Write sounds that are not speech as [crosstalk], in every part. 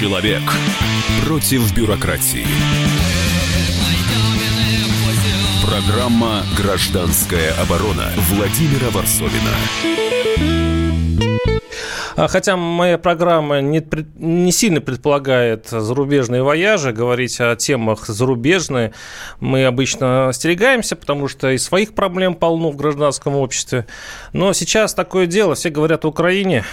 Человек против бюрократии. Программа «Гражданская оборона» Владимира Варсовина. А, хотя моя программа не, не сильно предполагает зарубежные вояжи, говорить о темах зарубежные мы обычно остерегаемся, потому что и своих проблем полно в гражданском обществе. Но сейчас такое дело, все говорят о Украине,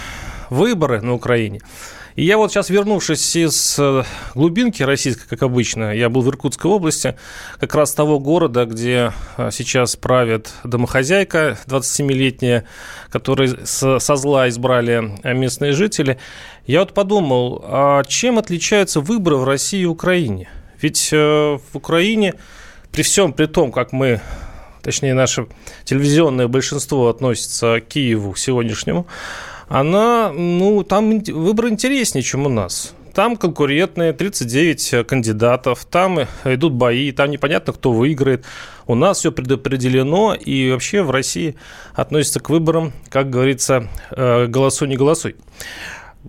выборы на Украине – и я вот сейчас, вернувшись из э, глубинки российской, как обычно, я был в Иркутской области, как раз того города, где э, сейчас правит домохозяйка 27-летняя, которую со зла избрали э, местные жители. Я вот подумал, а чем отличаются выборы в России и Украине? Ведь в Украине, при всем при том, как мы точнее, наше телевизионное большинство относится к Киеву сегодняшнему, она, ну, там выбор интереснее, чем у нас. Там конкурентные, 39 кандидатов, там идут бои, там непонятно, кто выиграет. У нас все предопределено, и вообще в России относятся к выборам, как говорится, э, голосуй, не голосуй.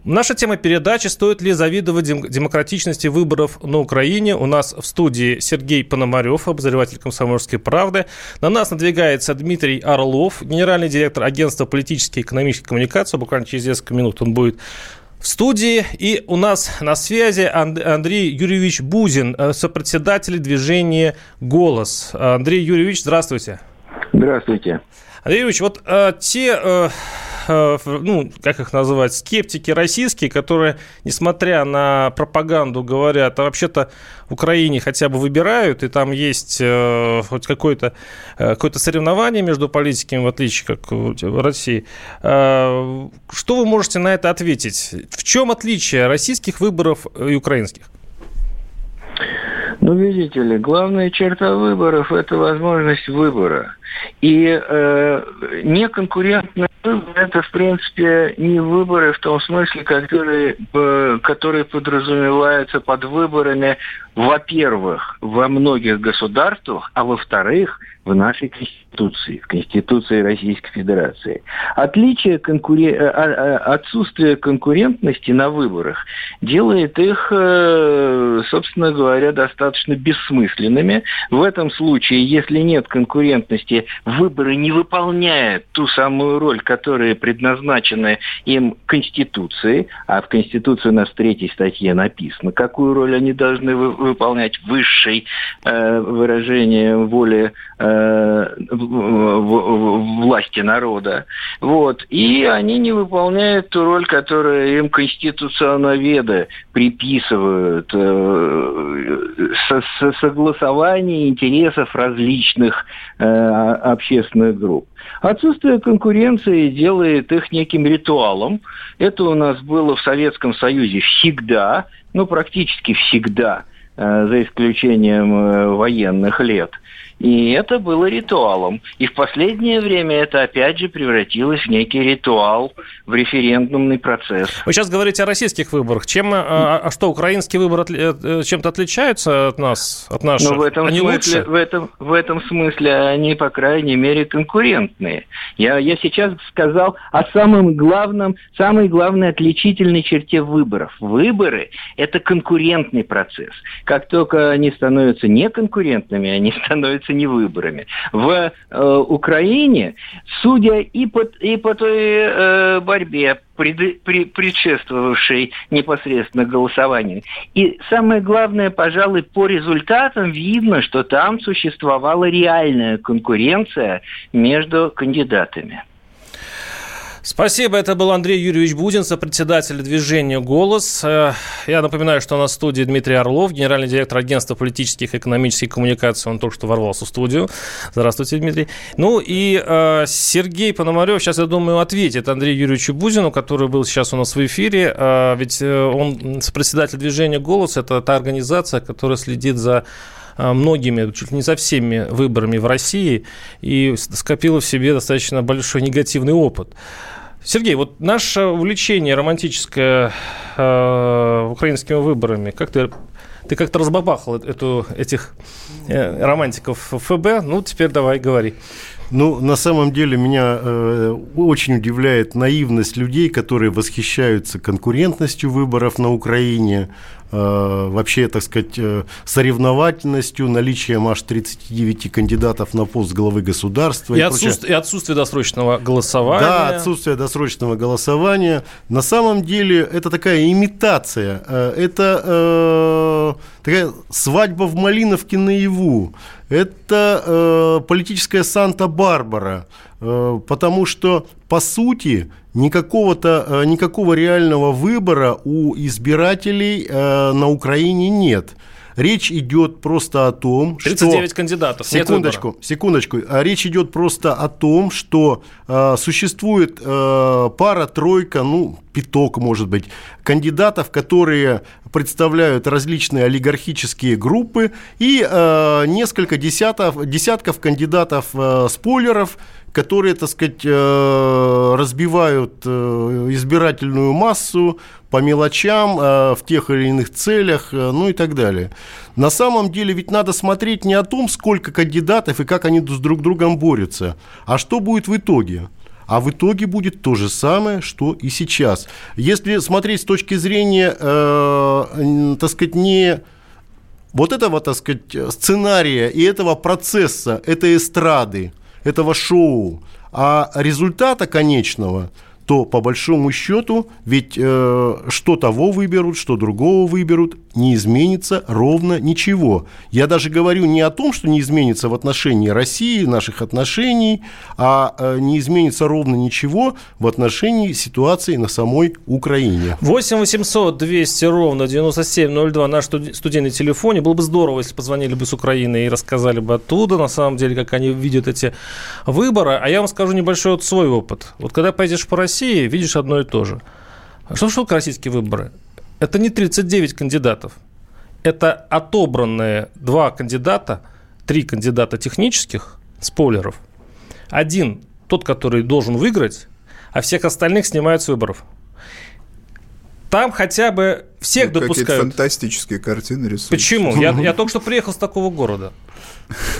Наша тема передачи «Стоит ли завидовать демократичности выборов на Украине?» У нас в студии Сергей Пономарев, обозреватель «Комсомольской правды». На нас надвигается Дмитрий Орлов, генеральный директор агентства политической и экономической коммуникации. Буквально через несколько минут он будет в студии. И у нас на связи Андрей Юрьевич Бузин, э, сопредседатель движения «Голос». Андрей Юрьевич, здравствуйте. Здравствуйте. Андрей Юрьевич, вот э, те... Э, Э, ну, как их называть, скептики российские, которые, несмотря на пропаганду, говорят, а вообще-то в Украине хотя бы выбирают, и там есть э, хоть какое-то э, какое соревнование между политиками, в отличие как в России. Что вы можете на это ответить? В чем отличие российских выборов и украинских? Ну, видите ли, главная черта выборов – это возможность выбора. И э, неконкурентный выбор – это, в принципе, не выборы в том смысле, которые, которые подразумеваются под выборами, во-первых, во многих государствах, а во-вторых, в нашей Конституции, в Конституции Российской Федерации. Отличие конкурен... Э, а, а, отсутствие конкурентности на выборах делает их, э, собственно говоря, достаточно бессмысленными. В этом случае, если нет конкурентности, выборы не выполняют ту самую роль, которая предназначена им Конституцией, а в Конституции у нас в третьей статье написано, какую роль они должны выполнять высшей э, выражение воли Э, власти народа. Вот. И они не выполняют ту роль, которую им конституционноведы приписывают э, со, со согласование интересов различных э, общественных групп. Отсутствие конкуренции делает их неким ритуалом. Это у нас было в Советском Союзе всегда, ну практически всегда, за исключением военных лет – и это было ритуалом. И в последнее время это опять же превратилось в некий ритуал, в референдумный процесс. Вы сейчас говорите о российских выборах. Чем, а, а что, украинские выборы э, э, чем-то отличаются от нас, от наших? Ну, в этом, они смысле, лучше? В, этом, в этом смысле они, по крайней мере, конкурентные. Я, я сейчас сказал о самом главном, самой главной отличительной черте выборов. Выборы – это конкурентный процесс. Как только они становятся неконкурентными, они [laughs] становятся являются не выборами. В э, Украине, судя и по, и по той э, борьбе, пред, при, предшествовавшей непосредственно голосованию. И самое главное, пожалуй, по результатам видно, что там существовала реальная конкуренция между кандидатами. Спасибо. Это был Андрей Юрьевич Будин, председатель движения «Голос». Э, я напоминаю, что у нас в студии Дмитрий Орлов, генеральный директор агентства политических и экономических коммуникаций. Он только что ворвался в студию. Здравствуйте, Дмитрий. Ну и э, Сергей Пономарев сейчас, я думаю, ответит Андрею Юрьевичу Бузину, который был сейчас у нас в эфире. Э, ведь он председатель движения «Голос». Это та организация, которая следит за многими, чуть ли не за всеми выборами в России и скопила в себе достаточно большой негативный опыт. Сергей, вот наше увлечение романтическое э, украинскими выборами, как ты, ты как-то разбабахал эту, этих э, романтиков ФБ, ну теперь давай говори. Ну, на самом деле меня э, очень удивляет наивность людей, которые восхищаются конкурентностью выборов на Украине, Э, вообще, так сказать, э, соревновательностью, наличием аж 39 кандидатов на пост главы государства. И, и, отсутствие, и отсутствие досрочного голосования. Да, отсутствие досрочного голосования. На самом деле это такая имитация. Э, это э, такая свадьба в Малиновке наяву. Это э, политическая Санта-Барбара. Э, потому что, по сути, никакого-то, э, никакого реального выбора у избирателей э, на Украине нет. Речь идет просто о том, 39 что... 39 кандидатов, Секундочку, секундочку. А речь идет просто о том, что э, существует э, пара-тройка, ну, пяток, может быть, кандидатов, которые представляют различные олигархические группы и э, несколько десятков, десятков кандидатов-спойлеров, э, которые, так сказать, э, разбивают э, избирательную массу по мелочам, э, в тех или иных целях, ну и так далее. На самом деле ведь надо смотреть не о том, сколько кандидатов и как они с друг другом борются, а что будет в итоге. А в итоге будет то же самое, что и сейчас. Если смотреть с точки зрения, э, так сказать, не вот этого, так сказать, сценария и этого процесса, этой эстрады, этого шоу, а результата конечного – то по большому счету ведь э, что того выберут, что другого выберут, не изменится ровно ничего. Я даже говорю не о том, что не изменится в отношении России, наших отношений, а э, не изменится ровно ничего в отношении ситуации на самой Украине. 8 800 200 ровно 9702 наш студийный телефоне. Было бы здорово, если позвонили бы с Украины и рассказали бы оттуда, на самом деле, как они видят эти выборы. А я вам скажу небольшой вот свой опыт. Вот когда поедешь по России, видишь одно и то же. Что такое российские выборы? Это не 39 кандидатов. Это отобранные два кандидата, три кандидата технических, спойлеров. Один, тот, который должен выиграть, а всех остальных снимают с выборов. Там хотя бы всех ну, допускают. Какие-то фантастические картины рисуют. Почему? Я, я [laughs] только что приехал с такого города.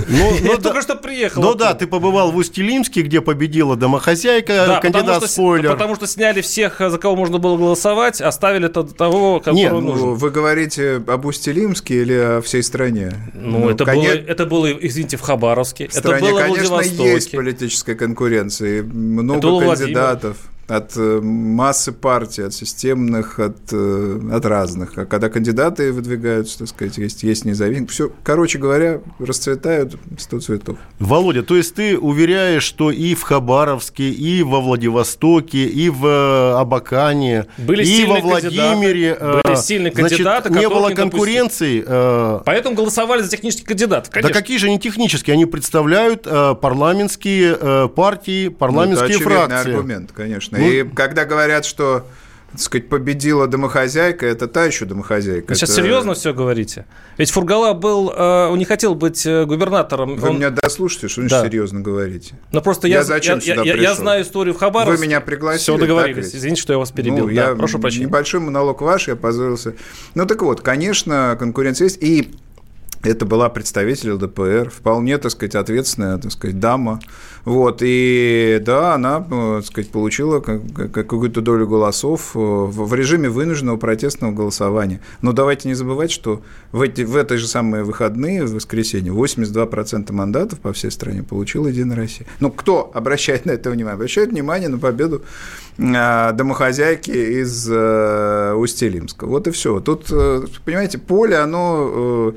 Ну, ну, Я да, только что приехал. Ну да, ты побывал в Усть-Илимске, где победила домохозяйка, да, кандидат что, спойлер. Потому что сняли всех, за кого можно было голосовать, оставили того, кого Нет, нужен. Ну, вы говорите об Усть-Илимске или о всей стране? Ну, ну это, конец... было, это было, извините, в Хабаровске. В стране, это было конечно, в есть политическая конкуренция, много кандидатов. Владимир от э, массы партий, от системных, от, э, от разных. А когда кандидаты выдвигаются, так сказать, есть, есть независимые, все, короче говоря, расцветают сто цветов. Володя, то есть ты уверяешь, что и в Хабаровске, и во Владивостоке, и в э, Абакане, были и во Владимире были сильные кандидаты, значит, не было конкуренции. Э, Поэтому голосовали за технических кандидатов, конечно. Да какие же они технические? Они представляют парламентские партии, парламентские ну, это фракции. аргумент, конечно. Ну, и когда говорят, что так сказать, победила домохозяйка, это та еще домохозяйка. Вы сейчас это... серьезно все говорите? Ведь Фургала был, э, он не хотел быть э, губернатором. Вы он... меня дослушайте, что вы да. серьезно говорите. Но просто я, я, зачем я, сюда я, я знаю историю в Хабаровске. Вы меня пригласили. Все договорились. Извините, что я вас перебил. Ну, да, я, прошу прощения. Небольшой монолог ваш, я позволился. Ну так вот, конечно, конкуренция есть. И это была представитель ЛДПР, вполне, так сказать, ответственная, так сказать, дама. Вот, и да, она, э, так сказать, получила какую-то долю голосов э, в режиме вынужденного протестного голосования. Но давайте не забывать, что в, эти, в этой же самые выходные, в воскресенье, 82% мандатов по всей стране получила Единая Россия. Ну, кто обращает на это внимание? Обращает внимание на победу э, домохозяйки из Усть-Илимска. Вот и все. Тут, понимаете, поле, оно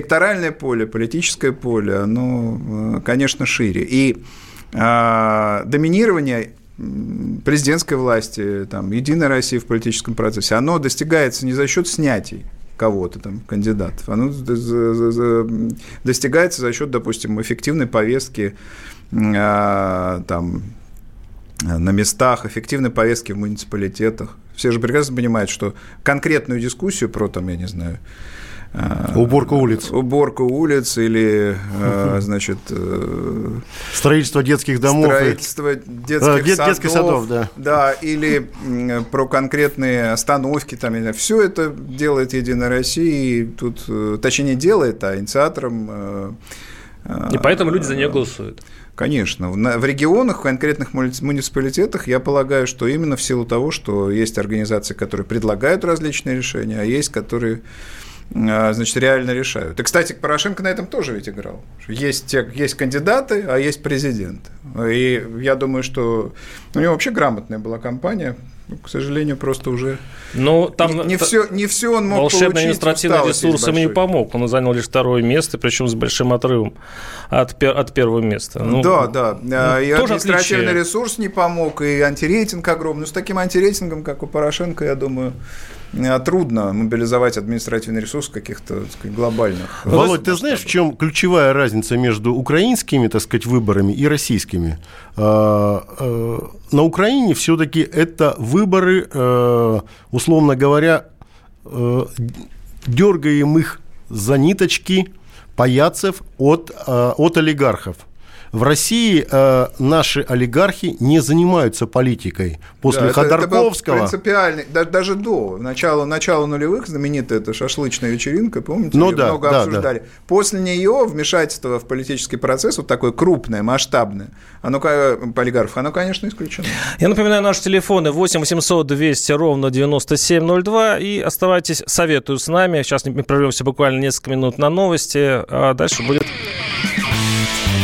электоральное поле, политическое поле, оно, э, конечно, шире. И а, доминирование президентской власти, там, Единой России в политическом процессе, оно достигается не за счет снятий кого-то там, кандидатов. Оно достигается за счет, допустим, эффективной повестки а, там, на местах, эффективной повестки в муниципалитетах. Все же прекрасно понимают, что конкретную дискуссию про, там, я не знаю, Э, уборку улиц. Уборку улиц или, э, [laughs] значит... Э, строительство детских домов. Строительство детских, Дет, садов. Детских садов, да. Да, или про конкретные остановки. Там, все это делает Единая Россия. И тут, точнее, не делает, а инициатором И поэтому люди за нее голосуют. Конечно. В регионах, в конкретных муниципалитетах, я полагаю, что именно в силу того, что есть организации, которые предлагают различные решения, а есть, которые значит, реально решают. И, кстати, Порошенко на этом тоже ведь играл. Есть, есть кандидаты, а есть президент. И я думаю, что у него вообще грамотная была кампания, ну, к сожалению, просто уже ну, там не, не, все, не все он мог волшебный административный ресурс ему не помог. Он занял лишь второе место, причем с большим отрывом от, от первого места. Ну, да, да. Ну, и административный отличие. ресурс не помог, и антирейтинг огромный. Но с таким антирейтингом, как у Порошенко, я думаю, трудно мобилизовать административный ресурс каких-то сказать, глобальных. Володь, ты знаешь, в чем ключевая разница между украинскими, так сказать, выборами и российскими? А, э, на Украине все-таки это выборы, э, условно говоря, дергаем их за ниточки паяцев от, от олигархов. В России э, наши олигархи не занимаются политикой. После да, Ходорковского... Это, это принципиальный, даже до начала, начала нулевых, знаменитая эта шашлычная вечеринка, помните, ну, да, много да, обсуждали. Да. После нее вмешательство в политический процесс, вот такое крупное, масштабное, оно, олигархов, оно, конечно, исключено. Я напоминаю, наши телефоны 8 800 200 ровно 9702, и оставайтесь, советую с нами. Сейчас мы прервемся буквально несколько минут на новости, а дальше будет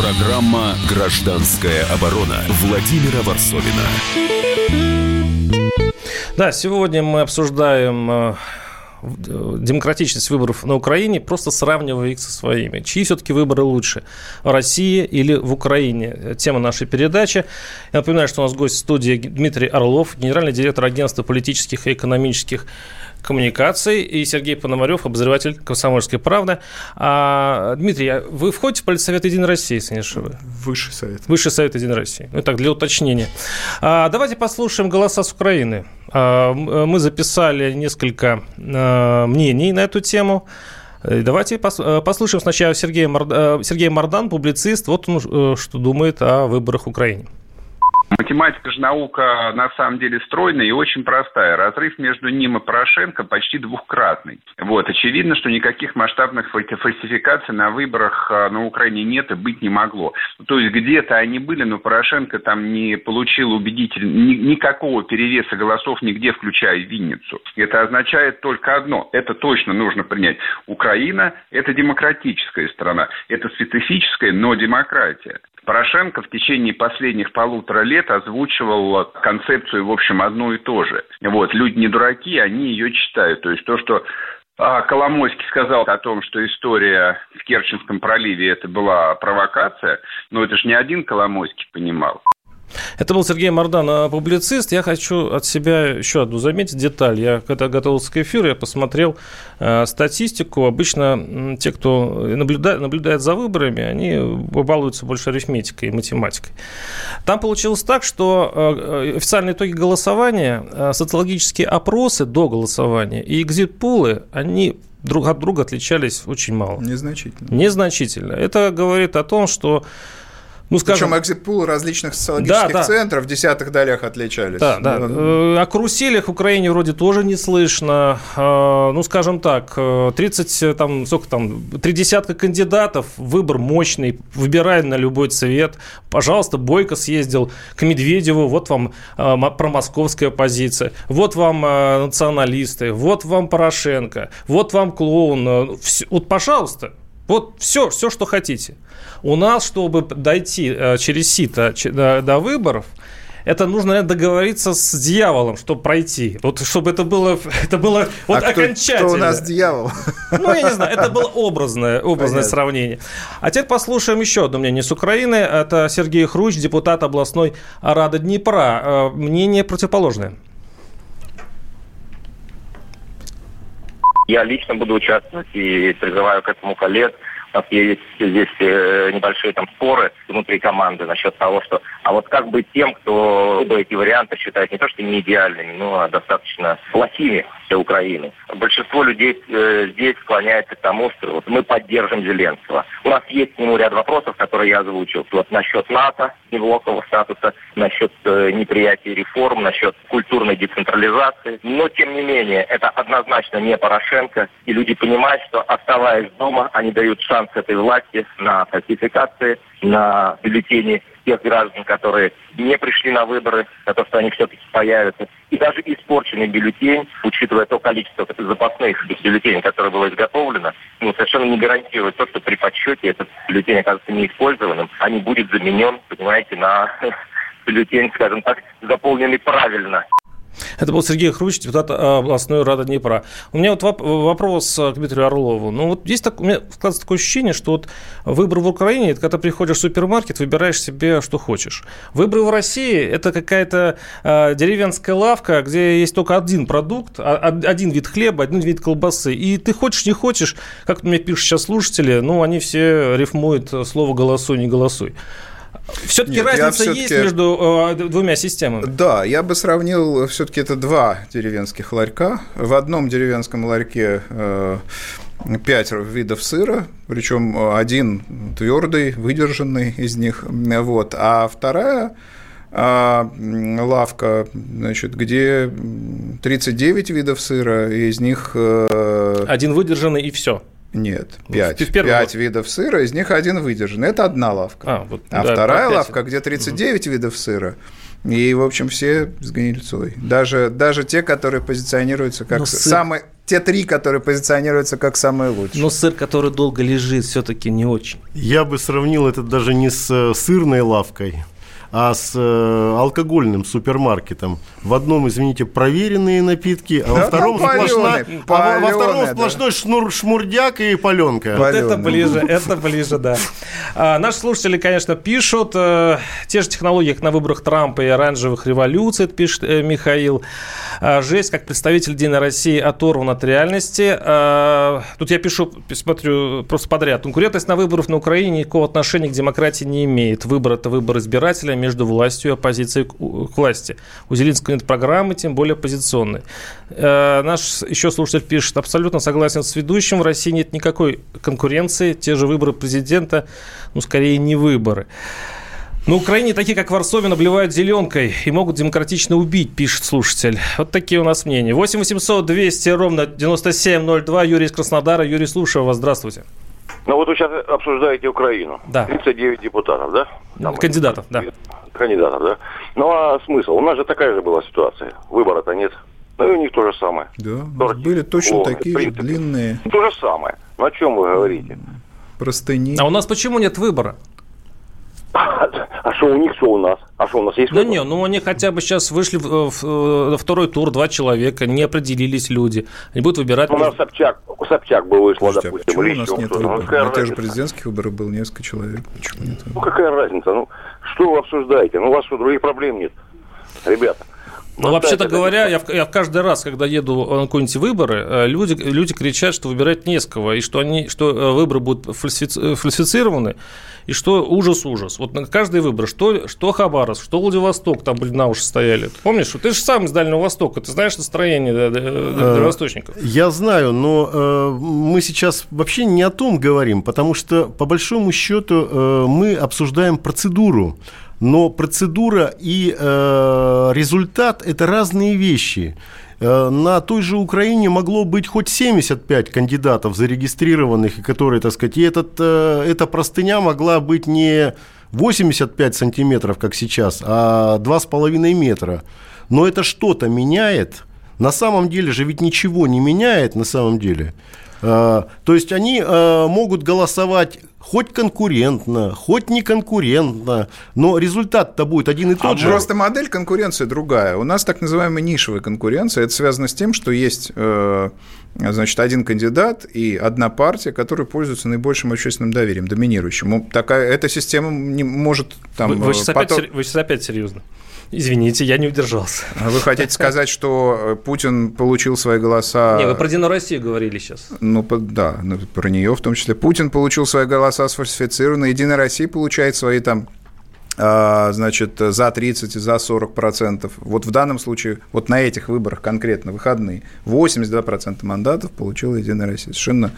Программа «Гражданская оборона» Владимира Варсовина. Да, сегодня мы обсуждаем э, демократичность выборов на Украине, просто сравнивая их со своими. Чьи все-таки выборы лучше? В России или в Украине? Тема нашей передачи. Я напоминаю, что у нас гость в студии Дмитрий Орлов, генеральный директор агентства политических и экономических коммуникаций, и Сергей Пономарев, обозреватель «Комсомольской правды». А, Дмитрий, а вы входите в Политсовет Единой России, если не ошибаюсь? Высший совет. Высший совет Единой России. Ну, так, для уточнения. А, давайте послушаем голоса с Украины. А, мы записали несколько а, мнений на эту тему. Давайте послушаем сначала Сергея, Морд... Сергея Мордан, публицист. Вот он э, что думает о выборах в Украине. Математика же наука на самом деле стройная и очень простая. Разрыв между ним и Порошенко почти двухкратный. Вот. Очевидно, что никаких масштабных фальсификаций на выборах а, на Украине нет и быть не могло. То есть где-то они были, но Порошенко там не получил убедительно никакого перевеса голосов нигде, включая Винницу. Это означает только одно. Это точно нужно принять. Украина – это демократическая страна. Это специфическая, но демократия. Порошенко в течение последних полутора лет озвучивал концепцию, в общем, одну и то же. Вот, люди не дураки, они ее читают. То есть то, что а, Коломойский сказал о том, что история в Керченском проливе это была провокация, но это же не один Коломойский понимал. Это был Сергей Мордан, а, публицист. Я хочу от себя еще одну заметить деталь. Я, когда готовился к эфиру, я посмотрел э, статистику. Обычно те, кто наблюдает, наблюдает за выборами, они балуются больше арифметикой и математикой. Там получилось так, что э, официальные итоги голосования, э, социологические опросы до голосования и экзит-пулы, они друг от друга отличались очень мало. Незначительно. Незначительно. Это говорит о том, что ну, скажем... Причем экзит-пул различных социологических да, центров в десятых долях отличались. Да, да. Ну, о каруселях в Украине вроде тоже не слышно. А, ну, скажем так, 30, там, сколько там, три десятка кандидатов, выбор мощный, выбирай на любой цвет. Пожалуйста, Бойко съездил к Медведеву, вот вам промосковская позиция, вот вам националисты, вот вам Порошенко, вот вам клоун. Вот, пожалуйста, вот все, все, что хотите. У нас, чтобы дойти э, через сито до, выборов, это нужно наверное, договориться с дьяволом, чтобы пройти. Вот чтобы это было, [laughs] это было вот а окончательно. Кто, кто у нас дьявол? Ну, я не знаю, это было образное, образное сравнение. А теперь послушаем еще одно мнение с Украины. Это Сергей Хруч, депутат областной Рады Днепра. Э, мнение противоположное. Я лично буду участвовать и призываю к этому коллег. Есть здесь э, небольшие там споры внутри команды насчет того, что а вот как быть тем, кто оба эти варианты считает не то что не идеальными, но достаточно плохими для Украины. Большинство людей э, здесь склоняется к тому, что вот мы поддержим Зеленского. У нас есть к нему ряд вопросов, которые я озвучил. Вот насчет НАТО, неблокового статуса, насчет э, неприятия реформ, насчет культурной децентрализации. Но, тем не менее, это однозначно не Порошенко. И люди понимают, что оставаясь дома, они дают шанс этой власти на фальсификации, на бюллетени тех граждан, которые не пришли на выборы, на то, что они все-таки появятся. И даже испорченный бюллетень, учитывая то количество запасных бюллетеней, которое было изготовлено, ну, совершенно не гарантирует то, что при подсчете этот бюллетень окажется неиспользованным, а не будет заменен, понимаете, на [laughs] бюллетень, скажем так, заполненный правильно. Это был Сергей Хрущ, депутат а, областной рады Днепра. У меня вот вопрос к Дмитрию Орлову. Ну, вот есть так, у меня складывается такое ощущение, что вот выбор в Украине – это когда приходишь в супермаркет, выбираешь себе, что хочешь. Выборы в России – это какая-то э, деревенская лавка, где есть только один продукт, а, один вид хлеба, один вид колбасы. И ты хочешь, не хочешь, как мне пишут сейчас слушатели, ну, они все рифмуют слово «голосуй, не голосуй». Все-таки разница все есть между э, двумя системами? Да, я бы сравнил, все-таки это два деревенских ларька. В одном деревенском ларьке э, пять видов сыра, причем один твердый, выдержанный из них, вот, а вторая а лавка, значит, где 39 видов сыра, и из них... Э, один выдержанный и все. Нет, пять. Пять видов сыра, из них один выдержан. Это одна лавка. А, вот, а да, вторая лавка, где 39 угу. видов сыра, и, в общем, все с гнильцой. Даже, даже те, которые позиционируются как сыр... самые... Те три, которые позиционируются как самые лучшие. Но сыр, который долго лежит, все-таки не очень. Я бы сравнил это даже не с э, сырной лавкой, а с э, алкогольным супермаркетом. В одном, извините, проверенные напитки, а во втором, сплошной, а во втором сплошной шнур, шмурдяк и паленка. Вот это ближе, это ближе, да. А, наши слушатели, конечно, пишут э, те же технологии, как на выборах Трампа и оранжевых революций, это пишет э, Михаил. А, жесть, как представитель Единой России оторван от реальности. А, тут я пишу, смотрю просто подряд. Конкурентность на выборах на Украине никакого отношения к демократии не имеет. Выбор – это выбор избирателя между властью и оппозицией к власти. У Зеленского нет программы, тем более оппозиционной. Э, наш еще слушатель пишет, абсолютно согласен с ведущим, в России нет никакой конкуренции, те же выборы президента, ну, скорее, не выборы. На Украине такие, как Варсовин, обливают зеленкой и могут демократично убить, пишет слушатель. Вот такие у нас мнения. 8 800 200 ровно 9702. Юрий из Краснодара. Юрий, слушаю вас. Здравствуйте. Ну вот вы сейчас обсуждаете Украину. Да. 39 депутатов, да? Там Кандидатов, да. Кандидатов, да. Ну а смысл? У нас же такая же была ситуация. Выбора-то нет. Ну и у них то же самое. Да, 40. были точно О, такие же длинные. То же самое. Ну о чем вы говорите? Простыни. А у нас почему нет выбора? А что у них, что у нас? А что у нас есть? Да не, ну они хотя бы сейчас вышли в, в, в второй тур, два человека, не определились люди. Они будут выбирать... У нас Собчак, Собчак бы вышла, Слушайте, допустим. А почему у нас нет выборов? Ну, На тех же президентских выборах было несколько человек. Почему нет Ну какая разница? Ну что вы обсуждаете? Ну у вас что, других проблем нет? Ребята. Ну, вообще-то говоря, я, я каждый раз, когда еду на какие-нибудь выборы, э, люди, люди кричат, что выбирать не с кого, и что, они, что э, выборы будут фальсифици- фальсифицированы, и что ужас-ужас. Вот на каждый выбор, что, что Хабаровск, что Владивосток, там, блин, на уши стояли. Помнишь, ты же сам из Дальнего Востока, ты знаешь настроение дальневосточников. Э, я знаю, но э, мы сейчас вообще не о том говорим, потому что, по большому счету, э, мы обсуждаем процедуру. Но процедура и э, результат – это разные вещи. Э, на той же Украине могло быть хоть 75 кандидатов зарегистрированных, которые, так сказать, и этот, э, эта простыня могла быть не 85 сантиметров, как сейчас, а 2,5 метра. Но это что-то меняет. На самом деле же ведь ничего не меняет на самом деле. Э, то есть они могут голосовать хоть конкурентно, хоть не конкурентно, но результат-то будет один и тот а же. Просто модель конкуренции другая. У нас так называемая нишевая конкуренция. Это связано с тем, что есть э, значит, один кандидат и одна партия, которая пользуется наибольшим общественным доверием, доминирующим. Такая, эта система не может... Там, вы, вы, сейчас потом... опять, вы сейчас опять серьезно? Извините, я не удержался. А вы хотите сказать, что э, Путин получил свои голоса... Не, вы про Единую Россию говорили сейчас. Ну, да, ну, про нее в том числе. Путин получил свои голоса сфальсифицированно, Единая Россия получает свои там значит, за 30 и за 40 процентов. Вот в данном случае, вот на этих выборах конкретно, выходные, 82 процента мандатов получила Единая Россия. Совершенно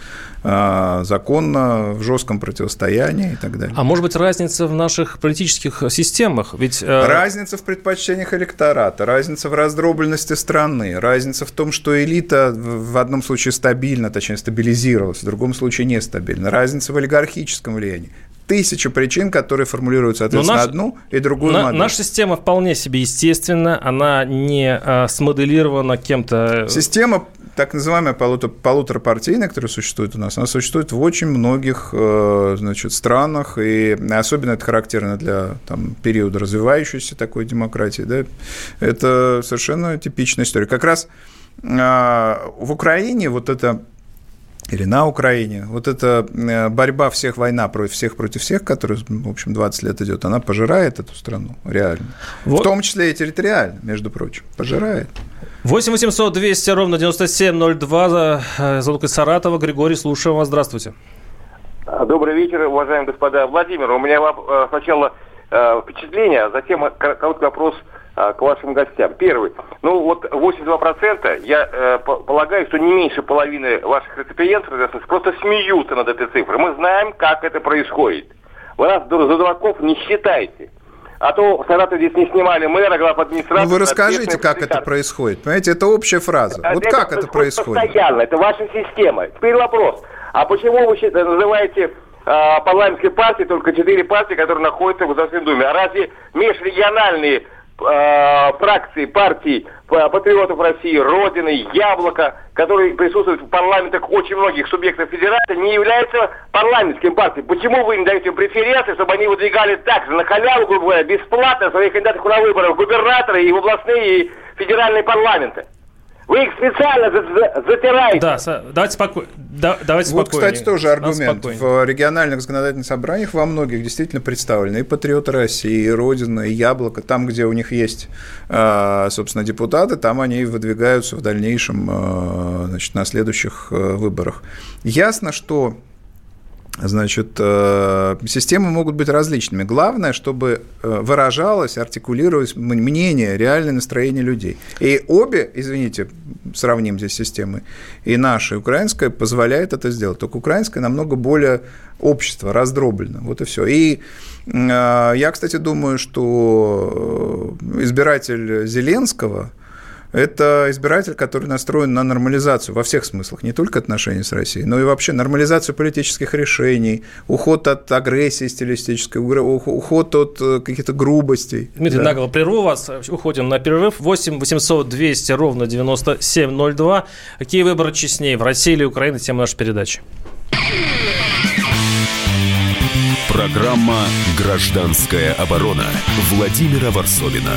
э, законно, в жестком противостоянии и так далее. А может быть, разница в наших политических системах? Ведь, э... Разница в предпочтениях электората, разница в раздробленности страны, разница в том, что элита в одном случае стабильна, точнее, стабилизировалась, в другом случае нестабильна, разница в олигархическом влиянии тысяча причин, которые формулируют, соответственно, наш, одну и другую на, модель. Наша система вполне себе естественна, она не а, смоделирована кем-то. Система так называемая полутор, полуторапартийная, которая существует у нас, она существует в очень многих э, значит, странах, и особенно это характерно для там, периода развивающейся такой демократии. Да? Это совершенно типичная история. Как раз э, в Украине вот это или на Украине. Вот эта э, борьба всех, война против всех против всех, которая, в общем, 20 лет идет, она пожирает эту страну, реально. Вот. В том числе и территориально, между прочим, пожирает. 8 800 200 ровно 9702, э, звонок из Саратова. Григорий, слушаем вас, здравствуйте. Добрый вечер, уважаемые господа. Владимир, у меня э, сначала впечатление, а затем короткий вопрос – а, к вашим гостям. Первый. Ну, вот 82% я э, полагаю, что не меньше половины ваших реципиентов просто смеются над этой цифрой. Мы знаем, как это происходит. Вы нас за дураков не считайте. А то в Саратове здесь не снимали мэра, глав администрации. Ну вы расскажите, как это происходит. Понимаете, это общая фраза. Это вот как это происходит? Постоянно, это ваша система. Теперь вопрос. А почему вы называете э, парламентской партии только четыре партии, которые находятся в Государственной Думе? А разве межрегиональные э, фракции партий патриотов России, Родины, Яблоко, которые присутствуют в парламентах очень многих субъектов федерации, не являются парламентским партией. Почему вы не даете преференции, чтобы они выдвигали также на халяву, грубо говоря, бесплатно своих кандидатов на выборы в губернаторы и в областные и федеральные парламенты? Вы их специально затираете. Да, давайте, споко... да, давайте вот, спокойнее. кстати, тоже аргумент. В региональных законодательных собраниях во многих действительно представлены и Патриоты России, и Родина, и Яблоко. Там, где у них есть, а, собственно, депутаты, там они выдвигаются в дальнейшем а, значит, на следующих а, выборах. Ясно, что Значит, э, системы могут быть различными. Главное, чтобы э, выражалось, артикулировалось мнение, реальное настроение людей. И обе, извините, сравним здесь системы, и наша, и украинская, позволяет это сделать. Только украинская намного более общество раздроблено. Вот и все. И э, я, кстати, думаю, что избиратель Зеленского – это избиратель, который настроен на нормализацию во всех смыслах, не только отношений с Россией, но и вообще нормализацию политических решений, уход от агрессии стилистической, уход от э, каких-то грубостей. Дмитрий, да. нагло прерву вас, уходим на перерыв. 8 800 200 ровно 9702. Какие выборы честнее, в России или Украине? Тема нашей передачи. Программа «Гражданская оборона» Владимира Варсовина.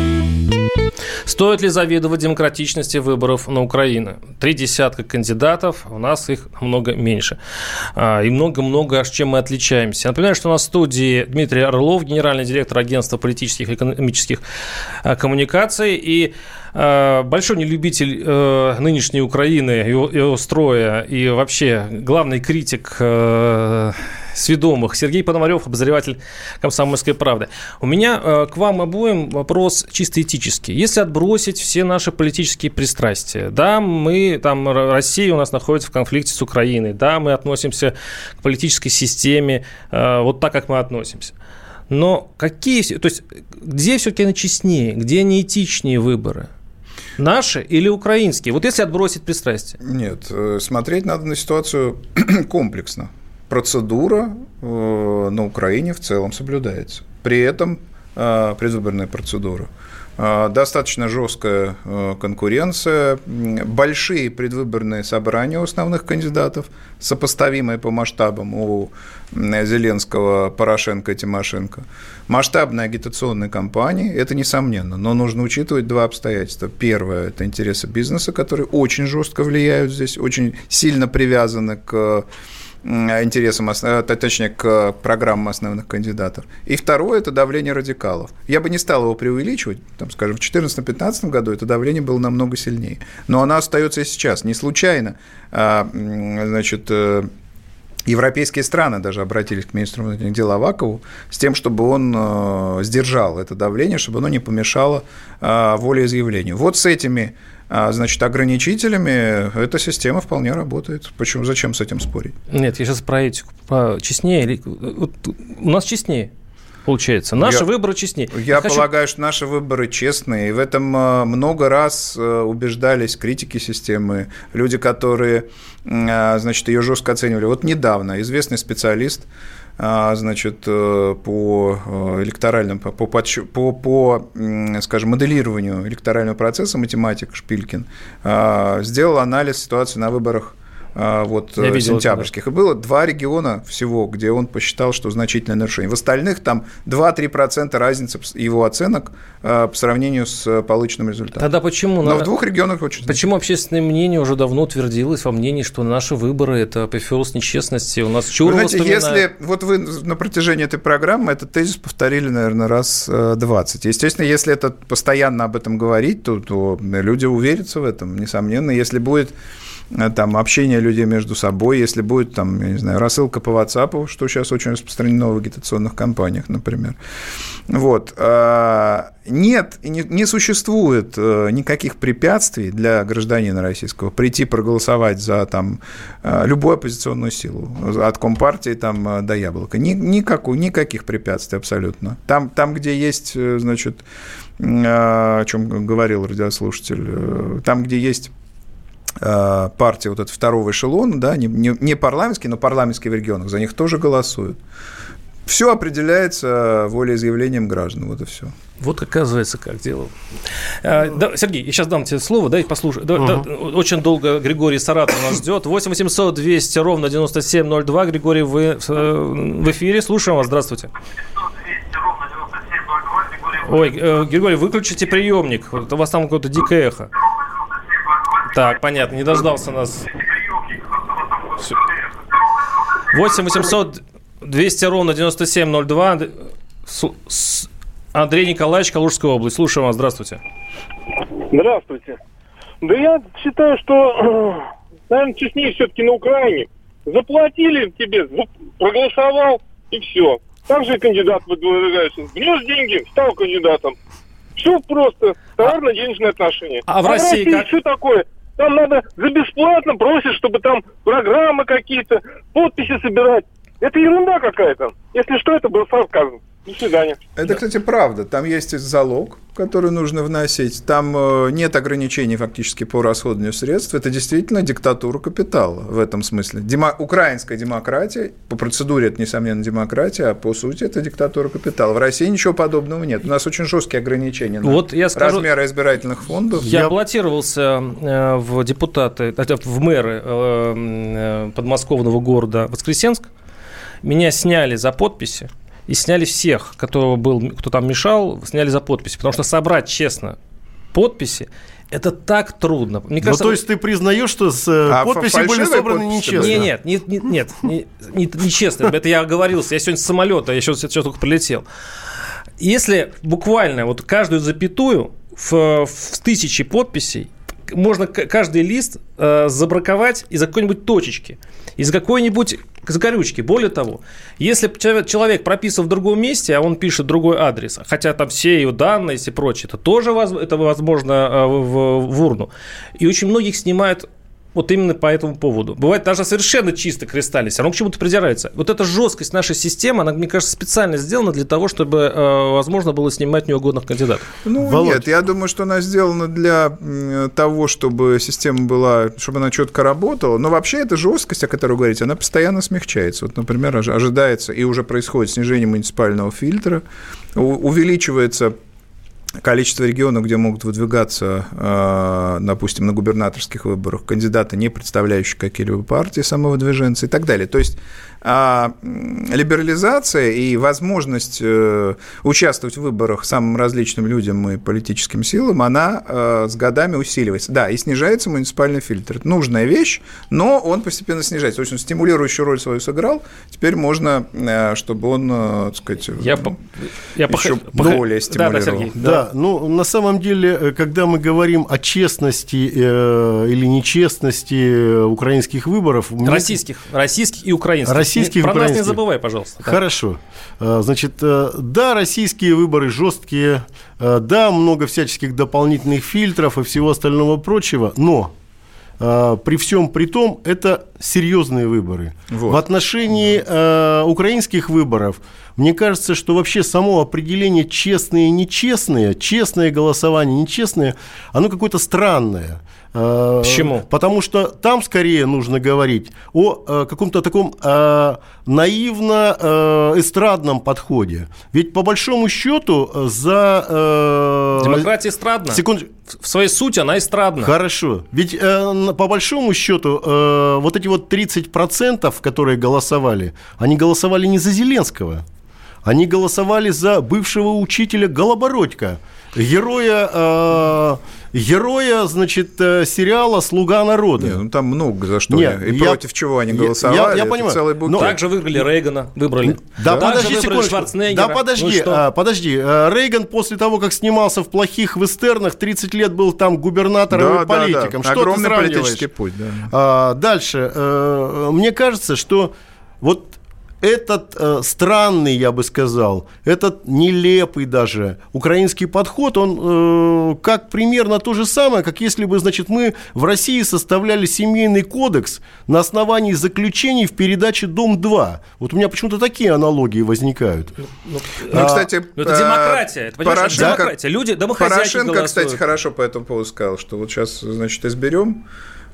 Стоит ли завидовать демократичности выборов на Украине? Три десятка кандидатов, у нас их много меньше. А, и много-много, аж чем мы отличаемся. напоминаю, что на студии Дмитрий Орлов, генеральный директор агентства политических и экономических а, коммуникаций. И а, большой нелюбитель э, нынешней Украины, его, его строя и вообще главный критик э, сведомых. Сергей Пономарев, обозреватель «Комсомольской правды». У меня э, к вам обоим вопрос чисто этический. Если отбросить все наши политические пристрастия, да, мы, там, Россия у нас находится в конфликте с Украиной, да, мы относимся к политической системе э, вот так, как мы относимся. Но какие, то есть где все-таки они честнее, где они этичнее выборы? Наши или украинские? Вот если отбросить пристрастие. Нет, э, смотреть надо на ситуацию [clears throat] комплексно процедура э, на Украине в целом соблюдается. При этом предвыборная процедура. Достаточно жесткая конкуренция, большие предвыборные собрания у основных кандидатов, сопоставимые по масштабам у Зеленского, Порошенко, Тимошенко. Масштабные агитационные кампании, это несомненно, но нужно учитывать два обстоятельства. Первое – это интересы бизнеса, которые очень жестко влияют здесь, очень сильно привязаны к интересам, э, точнее, к программам основных кандидатов. И второе – это давление радикалов. Я бы не стал его преувеличивать, там, скажем, в 2014-2015 году это давление было намного сильнее. Но оно остается и сейчас. Не случайно, а, значит, э, Европейские страны даже обратились к министру внутренних дел Авакову с тем, чтобы он э, сдержал это давление, чтобы оно не помешало волеизъявлению. Вот с этими а, значит, ограничителями эта система вполне работает. Почему? Зачем с этим спорить? Нет, я сейчас про этику. Про честнее. Вот у нас честнее получается. Наши я, выборы честнее. Я, я полагаю, что наши выборы честные. И в этом а, много раз а, убеждались критики системы, люди, которые, значит, ее жестко оценивали. Вот недавно известный специалист а, значит, э, по э, электоральным, по, по, по, по, скажем, моделированию электорального процесса математик Шпилькин а, сделал анализ ситуации на выборах а, вот, Я видел сентябрьских. Это, да. И было два региона всего, где он посчитал, что значительное нарушение. В остальных там 2-3% разницы его оценок а, по сравнению с полученным результатом. Тогда почему? Но на... в двух регионах очень Почему общественное мнение уже давно утвердилось во мнении, что наши выборы – это апофеоз нечестности? У нас Чурова Знаете, вспоминает... если вот вы на протяжении этой программы этот тезис повторили, наверное, раз 20. Естественно, если это постоянно об этом говорить, то, то люди уверятся в этом, несомненно. Если будет Э, там, общение людей между собой, если будет, там, я не знаю, рассылка по WhatsApp, что сейчас очень распространено в агитационных кампаниях, например. Вот. А, нет, не, существует э, никаких препятствий для гражданина российского прийти проголосовать за там, э, любую оппозиционную силу, от Компартии там, до Яблока. Ни, никаких препятствий абсолютно. Там, там, где есть, значит, о чем говорил радиослушатель, там, где есть Э, партии вот этого второго эшелона, да, не, не, не парламентские, но парламентские в регионах, за них тоже голосуют. Все определяется волеизъявлением граждан, вот и все. Вот оказывается, как дело. А, да, Сергей, я сейчас дам тебе слово, дай послушай. Да, угу. да, очень долго Григорий Саратов нас ждет. 8 800 200 ровно 9702. Григорий, вы в эфире. Слушаем вас. Здравствуйте. Ой, э, Григорий, выключите приемник. У вас там какое-то дикое эхо. Так, понятно, не дождался нас. 8 800 200 ровно 9702. Андрей Николаевич, Калужская область. Слушаю вас. Здравствуйте. Здравствуйте. Да я считаю, что, [clears throat] наверное, честнее все-таки на Украине. Заплатили тебе, проголосовал, и все. Так же кандидат выдвигается. Внес деньги, стал кандидатом. Все просто. Товарно-денежные отношения. А в а России, России как? что такое? Там надо за бесплатно просить, чтобы там программы какие-то, подписи собирать. Это ерунда какая-то. Если что, это был сарказм. До свидания. Это, кстати, правда. Там есть залог, который нужно вносить. Там э, нет ограничений фактически по расходованию средств. Это действительно диктатура капитала в этом смысле. Демо... Украинская демократия, по процедуре это, несомненно, демократия, а по сути это диктатура капитала. В России ничего подобного нет. У нас очень жесткие ограничения на вот я скажу, размеры избирательных фондов. Я, я баллотировался э, в депутаты, в мэры э, подмосковного города Воскресенск. Меня сняли за подписи и сняли всех, кто, был, кто там мешал, сняли за подписи. Потому что собрать, честно, подписи это так трудно. Мне ну, кажется, ну, то есть ты признаешь, что с э, а подписи были собраны нечестно? Нет, нет, нет, нет, нет, не, нечестно. Это я оговорился. Я сегодня с самолета, я сейчас, сейчас только прилетел. Если буквально вот каждую запятую в, в тысячи подписей можно каждый лист э, забраковать из-за какой-нибудь точечки, из-за какой-нибудь закорючки. Более того, если человек прописан в другом месте, а он пишет другой адрес, хотя там все ее данные и прочее, это тоже это возможно э, в, в урну. И очень многих снимают вот именно по этому поводу. Бывает даже совершенно чисто кристально, все равно к чему-то придирается. Вот эта жесткость нашей системы, она, мне кажется, специально сделана для того, чтобы э, возможно было снимать неугодных кандидатов. Ну, Володь. нет, я думаю, что она сделана для того, чтобы система была, чтобы она четко работала. Но вообще эта жесткость, о которой вы говорите, она постоянно смягчается. Вот, например, ожидается и уже происходит снижение муниципального фильтра, увеличивается количество регионов, где могут выдвигаться, а, допустим, на губернаторских выборах кандидаты, не представляющие какие-либо партии, самовыдвиженцы и так далее. То есть а либерализация и возможность э, участвовать в выборах самым различным людям и политическим силам, она э, с годами усиливается. Да, и снижается муниципальный фильтр. Это нужная вещь, но он постепенно снижается. То есть он стимулирующую роль свою сыграл, теперь можно, э, чтобы он, так сказать, я, я еще пох... более стимулировал. Да, да, да, ну, на самом деле, когда мы говорим о честности э, или нечестности украинских выборов... Российских, мне... российских и украинских российских Про нас не забывай, пожалуйста. Хорошо. А, значит, э, да, российские выборы жесткие, э, да, много всяческих дополнительных фильтров и всего остального прочего, но э, при всем при том, это серьезные выборы. Вот. В отношении э, украинских выборов, мне кажется, что вообще само определение честные и нечестные, честное голосование, нечестное, оно какое-то странное. Э, Почему? Потому что там скорее нужно говорить о э, каком-то таком э, наивно-эстрадном подходе. Ведь по большому счету за... Демократия эстрадна. Секунд... В своей сути она эстрадна. Хорошо. Ведь по большому счету вот эти вот 30%, которые голосовали, они голосовали не за Зеленского. Они голосовали за бывшего учителя Голобородько, героя героя, значит, э, сериала «Слуга народа». Нет, ну там много за что. Нет, и я, против чего они голосовали. Я, я понимаю. Целый букет. Но... Также выиграли Рейгана, выбрали. Да, да подожди секундочку. Да подожди, ну, а, подожди. Э, Рейган после того, как снимался в плохих вестернах, 30 лет был там губернатором да, и политиком. Да, да. Что Огромный ты политический путь. Да. А, дальше. А, мне кажется, что вот этот э, странный, я бы сказал, этот нелепый даже украинский подход, он э, как примерно то же самое, как если бы, значит, мы в России составляли семейный кодекс на основании заключений в передаче «Дом-2». Вот у меня почему-то такие аналогии возникают. Ну, ну, а, кстати, ну, это демократия. Это, Порошенко, демократия. Люди, Порошенко, кстати, хорошо по этому поводу сказал, что вот сейчас, значит, изберем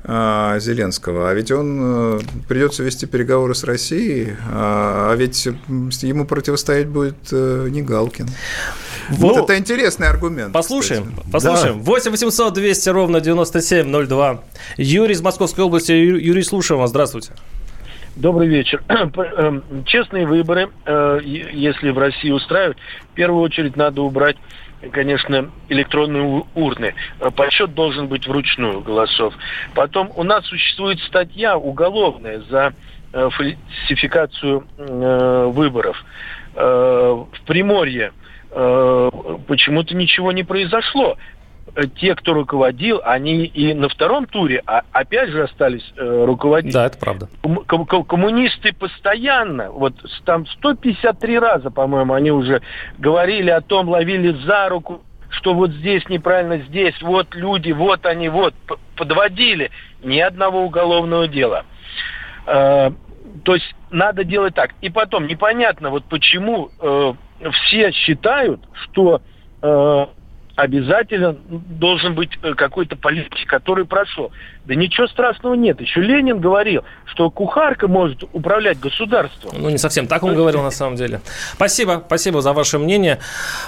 Зеленского. А ведь он э, придется вести переговоры с Россией, а, а ведь ему противостоять будет э, не Галкин. Вот ну, это интересный аргумент. Послушаем, кстати. послушаем. Да. 8 800 200 ровно 9702. Юрий из Московской области. Юрий, слушаем вас. Здравствуйте. Добрый вечер. [clears throat] Эм, честные выборы, э, если в России устраивают, в первую очередь надо убрать конечно, электронные урны. Подсчет должен быть вручную голосов. Потом у нас существует статья уголовная за э, фальсификацию э, выборов. Э, в Приморье почему-то ничего не произошло. Э, те, кто руководил, они и на втором туре а, опять же остались э, руководить. Да, это правда. Ком- ком- коммунисты постоянно, вот там 153 раза, по-моему, они уже говорили о том, ловили за руку, что вот здесь неправильно, здесь, вот люди, вот они, вот, подводили. Ни одного уголовного дела. Э, то есть надо делать так. И потом, непонятно, вот почему э, все считают, что э, обязательно должен быть э, какой-то политик, который прошел. Да ничего страшного нет. Еще Ленин говорил, что кухарка может управлять государством. Ну, не совсем так он говорил на самом деле. Спасибо, спасибо за ваше мнение.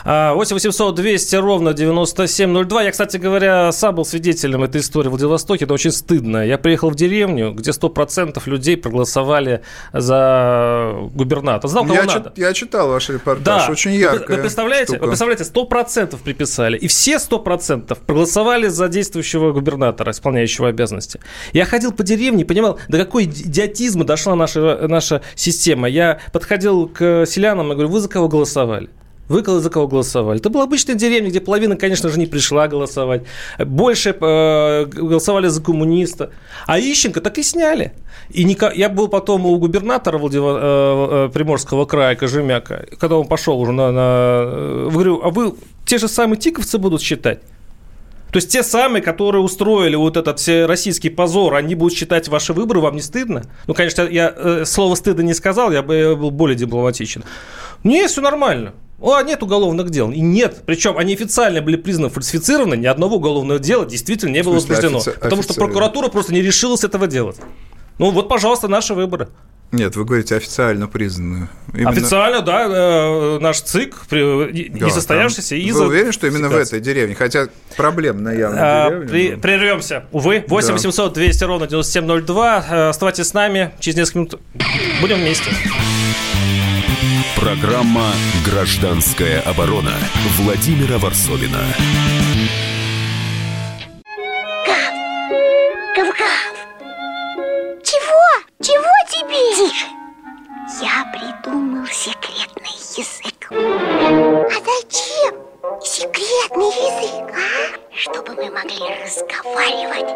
8 800 200 ровно 9702. Я, кстати говоря, сам был свидетелем этой истории в Владивостоке. Это очень стыдно. Я приехал в деревню, где 100% людей проголосовали за губернатора. Знал, кого я надо. я читал ваш репортаж. Да. Очень ярко. Вы, вы представляете, штука. вы представляете, 100% приписали и все 100% проголосовали за действующего губернатора, исполняющего обязанности. Я ходил по деревне понимал, до какой идиотизма дошла наша, наша система. Я подходил к селянам и говорю, вы за кого голосовали? Вы за кого голосовали? Это была обычная деревня, где половина, конечно же, не пришла голосовать. Больше э, голосовали за коммуниста. А Ищенко так и сняли. И не, я был потом у губернатора Владива, э, э, Приморского края Кожемяка, когда он пошел уже на... на э, говорю, а вы те же самые тиковцы будут считать? То есть те самые, которые устроили вот этот все российский позор, они будут считать ваши выборы, вам не стыдно? Ну, конечно, я э, слово стыда не сказал, я бы был более дипломатичен. Нет, все нормально. А, нет уголовных дел. И нет. Причем они официально были признаны фальсифицированы, ни одного уголовного дела действительно не было возбуждено. Офици... Потому что прокуратура просто не решилась этого делать. Ну вот, пожалуйста, наши выборы. Нет, вы говорите официально признанную. Именно... Официально, да, э, наш ЦИК, не состоявшийся из Вы уверены, что именно в этой деревне? Хотя проблем на явной а, деревне. При, но... Прервемся. Увы, 8 да. 800 200 ровно 9702. Э, оставайтесь с нами. Через несколько минут будем вместе. Программа «Гражданская оборона» Владимира Варсовина. Гав! Чего? Чего тебе? Тише! Я придумал секретный язык. А зачем секретный язык, а? Чтобы мы могли разговаривать,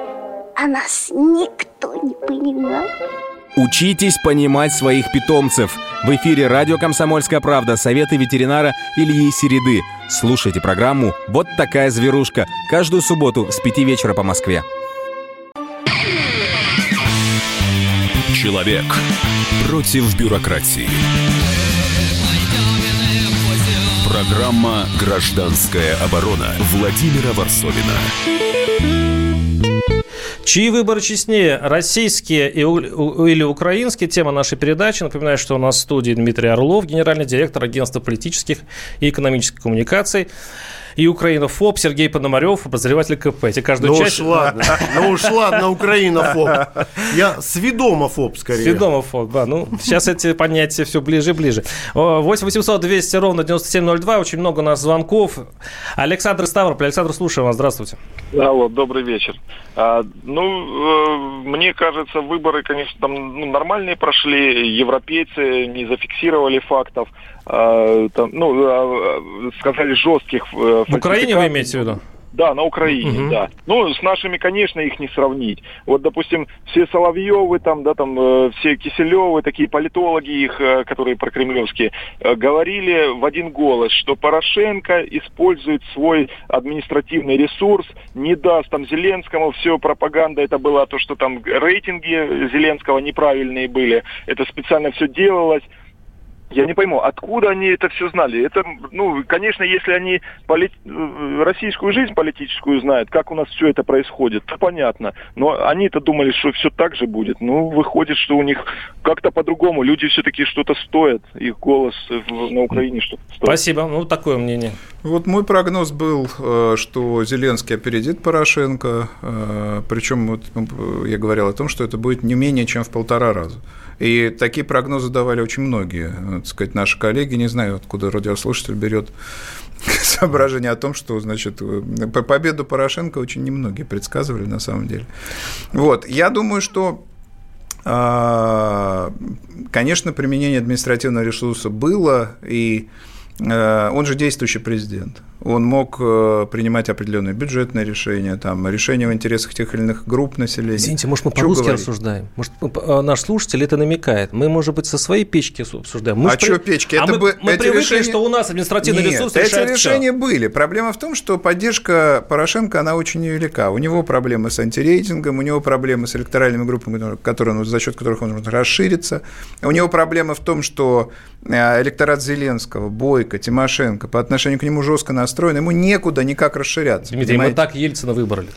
а нас никто не понимал. Учитесь понимать своих питомцев. В эфире радио «Комсомольская правда» советы ветеринара Ильи Середы. Слушайте программу «Вот такая зверушка» каждую субботу с 5 вечера по Москве. Человек против бюрократии. Программа «Гражданская оборона» Владимира Варсовина. Чьи выборы честнее, российские или украинские? Тема нашей передачи. Напоминаю, что у нас в студии Дмитрий Орлов, генеральный директор агентства политических и экономических коммуникаций и Украинофоб Сергей Пономарев, обозреватель КП. Эти каждую ну часть... уж ладно, ну уж ладно, Украинофоб. Я сведомофоб скорее. Сведомофоб, да. Ну, сейчас эти понятия все ближе и ближе. 8 800 200 ровно 9702. Очень много у нас звонков. Александр Ставрополь. Александр, слушаю вас. Здравствуйте. Алло, добрый вечер. А, ну, э, мне кажется, выборы, конечно, там ну, нормальные прошли. Европейцы не зафиксировали фактов. А, там, ну, а, сказали жестких э, В Украине вы имеете в виду? Да, на Украине, угу. да. Ну, с нашими, конечно, их не сравнить. Вот, допустим, все Соловьевы, там, да, там, э, все Киселевы, такие политологи их, э, которые прокремлевские, э, говорили в один голос, что Порошенко использует свой административный ресурс, не даст там Зеленскому, все, пропаганда это была то, что там рейтинги Зеленского неправильные были, это специально все делалось. Я не пойму, откуда они это все знали? Это, ну, конечно, если они поли... российскую жизнь политическую знают, как у нас все это происходит, то понятно. Но они-то думали, что все так же будет. Ну, выходит, что у них как-то по-другому. Люди все-таки что-то стоят. Их голос на Украине что-то стоит. Спасибо. Ну, такое мнение. Вот мой прогноз был, э, что Зеленский опередит Порошенко. Э, Причем вот ну, я говорил о том, что это будет не менее чем в полтора раза. И такие прогнозы давали очень многие, так сказать, наши коллеги. Не знаю, откуда радиослушатель берет [laughs] соображение о том, что, значит, по победу Порошенко очень немногие предсказывали на самом деле. Вот, я думаю, что а, Конечно, применение административного ресурса было, и э, он же действующий президент он мог э, принимать определенные бюджетные решения, там, решения в интересах тех или иных групп населения. Извините, может, мы по-русски рассуждаем? Может, э, наш слушатель это намекает? Мы, может быть, со своей печки обсуждаем? Мы а что печки? А это мы, бы, мы привыкли, решения... что у нас административный Нет, ресурс эти решения все. были. Проблема в том, что поддержка Порошенко, она очень невелика. У него проблемы с антирейтингом, у него проблемы с электоральными группами, которые, за счет которых он может расшириться. У него проблемы в том, что электорат Зеленского, Бойко, Тимошенко по отношению к нему жестко настроен, ему некуда никак расширяться. Дмитрий, понимаете? мы так Ельцина выбрали.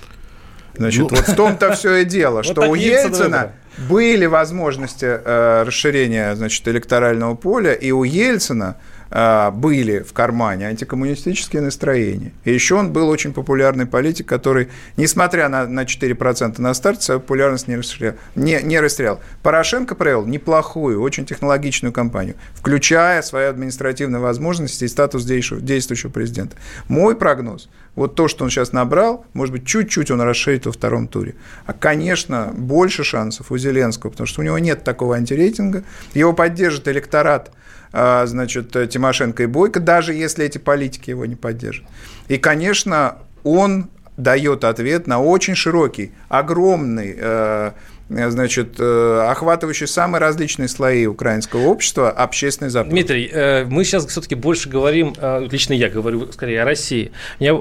Значит, ну... вот в том-то [laughs] все и дело, что у Ельцина были возможности э, расширения значит, электорального поля, и у Ельцина были в кармане антикоммунистические настроения. И еще он был очень популярный политик, который, несмотря на, на 4% на старте, свою популярность не расстрелял, не, не расстрелял. Порошенко провел неплохую, очень технологичную кампанию, включая свои административные возможности и статус действующего президента. Мой прогноз, вот то, что он сейчас набрал, может быть, чуть-чуть он расширит во втором туре. А, конечно, больше шансов у Зеленского, потому что у него нет такого антирейтинга, его поддержит электорат – а, значит, Тимошенко и Бойко, даже если эти политики его не поддержат. И, конечно, он дает ответ на очень широкий, огромный э, э, значит, э, охватывающий самые различные слои украинского общества, общественный запрос. Дмитрий, э, мы сейчас все-таки больше говорим, лично я говорю скорее о России. Я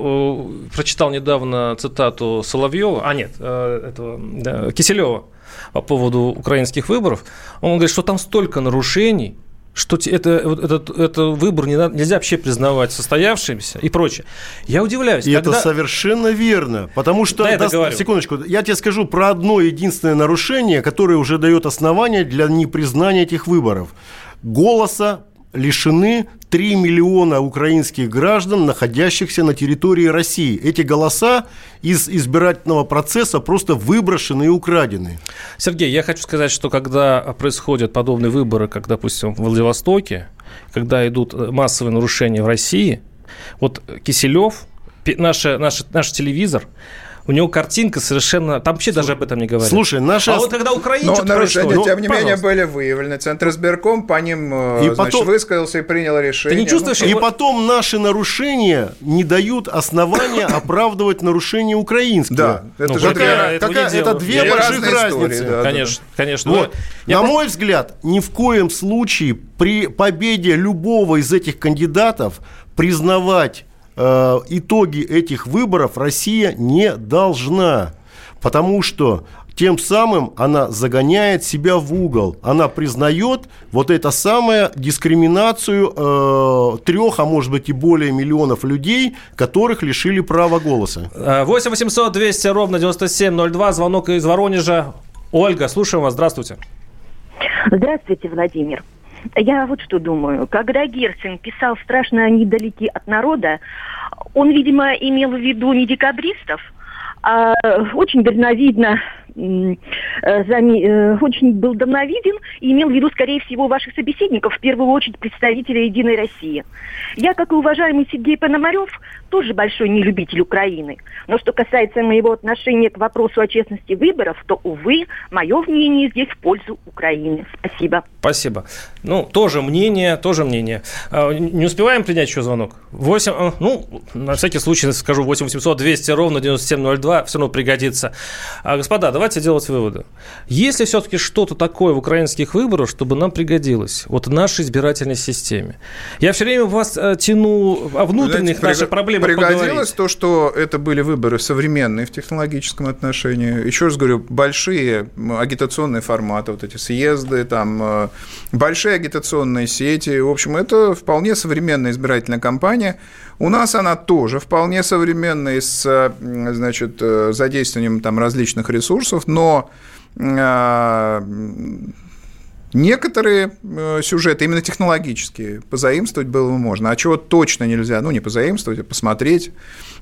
прочитал недавно цитату Соловьева, а нет, этого да, Киселева по поводу украинских выборов. Он говорит, что там столько нарушений, что это, этот, это выбор не надо, нельзя вообще признавать состоявшимся и прочее. Я удивляюсь. И когда... это совершенно верно. Потому что, да, да, секундочку, я тебе скажу про одно единственное нарушение, которое уже дает основание для непризнания этих выборов. Голоса лишены 3 миллиона украинских граждан, находящихся на территории России. Эти голоса из избирательного процесса просто выброшены и украдены. Сергей, я хочу сказать, что когда происходят подобные выборы, как, допустим, в Владивостоке, когда идут массовые нарушения в России, вот Киселев, наш, наш, наш телевизор, у него картинка совершенно... Там вообще даже об этом не говорят. Слушай, наши... А вот когда Украине Но нарушения, происходит, тем не менее, были выявлены. Центр избирком по ним э, и значит, потом... высказался и принял решение. Ты не чувствуешь... Ну, и потом наши нарушения не дают основания [coughs] оправдывать нарушения украинские. Да, это ну, же такая, такая, это две больших разницы. Да, конечно, да. конечно. Вот. На просто... мой взгляд, ни в коем случае при победе любого из этих кандидатов признавать Э, итоги этих выборов Россия не должна. Потому что тем самым она загоняет себя в угол. Она признает вот это самое дискриминацию э, трех, а может быть и более миллионов людей, которых лишили права голоса. 8 800 200 ровно 9702. Звонок из Воронежа. Ольга, слушаем вас. Здравствуйте. Здравствуйте, Владимир. Я вот что думаю. Когда Герцен писал «Страшно недалеки от народа», он, видимо, имел в виду не декабристов, а очень дальновидно Э, э, очень был давновиден и имел в виду, скорее всего, ваших собеседников, в первую очередь представителей «Единой России». Я, как и уважаемый Сергей Пономарев, тоже большой нелюбитель Украины. Но что касается моего отношения к вопросу о честности выборов, то, увы, мое мнение здесь в пользу Украины. Спасибо. Спасибо. Ну, тоже мнение, тоже мнение. А, не успеваем принять еще звонок? 8, а, ну, на всякий случай скажу 8 800 200 ровно 9702, все равно пригодится. А, господа, давайте давайте делать выводы. Есть ли все-таки что-то такое в украинских выборах, чтобы нам пригодилось вот в нашей избирательной системе? Я все время вас э, тяну о внутренних Знаете, наших проблемах Пригодилось поговорить. то, что это были выборы современные в технологическом отношении. Еще раз говорю, большие агитационные форматы, вот эти съезды, там, э, большие агитационные сети. В общем, это вполне современная избирательная кампания. У нас она тоже вполне современная, с значит, э, задействованием там, различных ресурсов, но э, Некоторые э, сюжеты, именно технологические, позаимствовать было можно, а чего точно нельзя, ну, не позаимствовать, а посмотреть,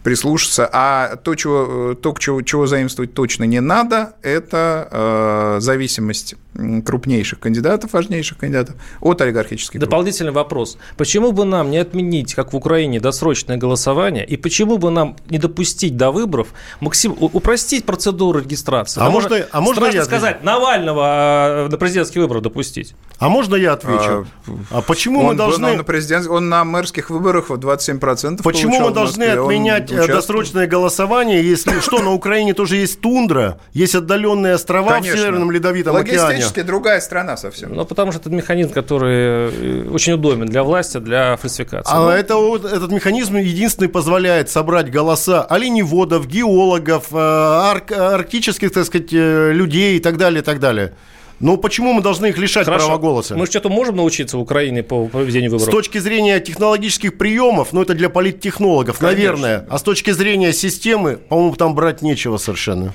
прислушаться. А то, чего, то чего, чего заимствовать точно не надо, это э, зависимость крупнейших кандидатов, важнейших кандидатов от олигархических Дополнительный групп. вопрос. Почему бы нам не отменить, как в Украине, досрочное голосование, и почему бы нам не допустить до выборов, максим... упростить процедуру регистрации? А можно, а можно я сказать, Навального э, на президентские выборы допустить? Допустить. А можно я отвечу? А, а почему он, мы должны... Он на, президент... он на мэрских выборах 27% Почему мы должны отменять э, досрочное голосование, если [clears throat] что, на Украине тоже есть тундра, есть отдаленные острова Конечно. в Северном Ледовитом океане? Логистически другая страна совсем. Ну, потому что это механизм, который э, очень удобен для власти, для фальсификации. А ну... это, этот механизм единственный позволяет собрать голоса оленеводов, геологов, э, арк, арктических, так сказать, людей и так далее, и так далее. Но почему мы должны их лишать Хорошо. права голоса? Мы что-то можем научиться в Украине по проведению выборов? С точки зрения технологических приемов, ну, это для политтехнологов, Конечно. наверное. А с точки зрения системы, по-моему, там брать нечего совершенно.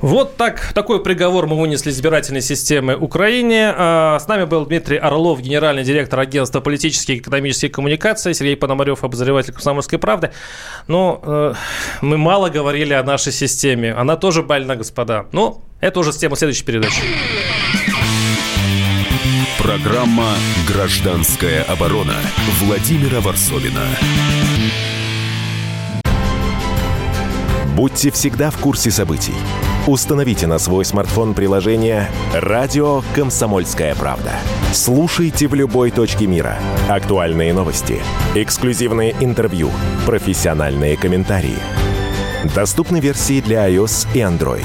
Вот так, такой приговор мы вынесли избирательной системы Украине. А, с нами был Дмитрий Орлов, генеральный директор агентства политических и экономических коммуникаций, Сергей Пономарев, обозреватель «Комсомольской правды». Но э, мы мало говорили о нашей системе. Она тоже больна, господа. Но это уже с темы следующей передачи. Программа «Гражданская оборона» Владимира Варсовина. Будьте всегда в курсе событий. Установите на свой смартфон приложение «Радио Комсомольская правда». Слушайте в любой точке мира. Актуальные новости, эксклюзивные интервью, профессиональные комментарии. Доступны версии для iOS и Android.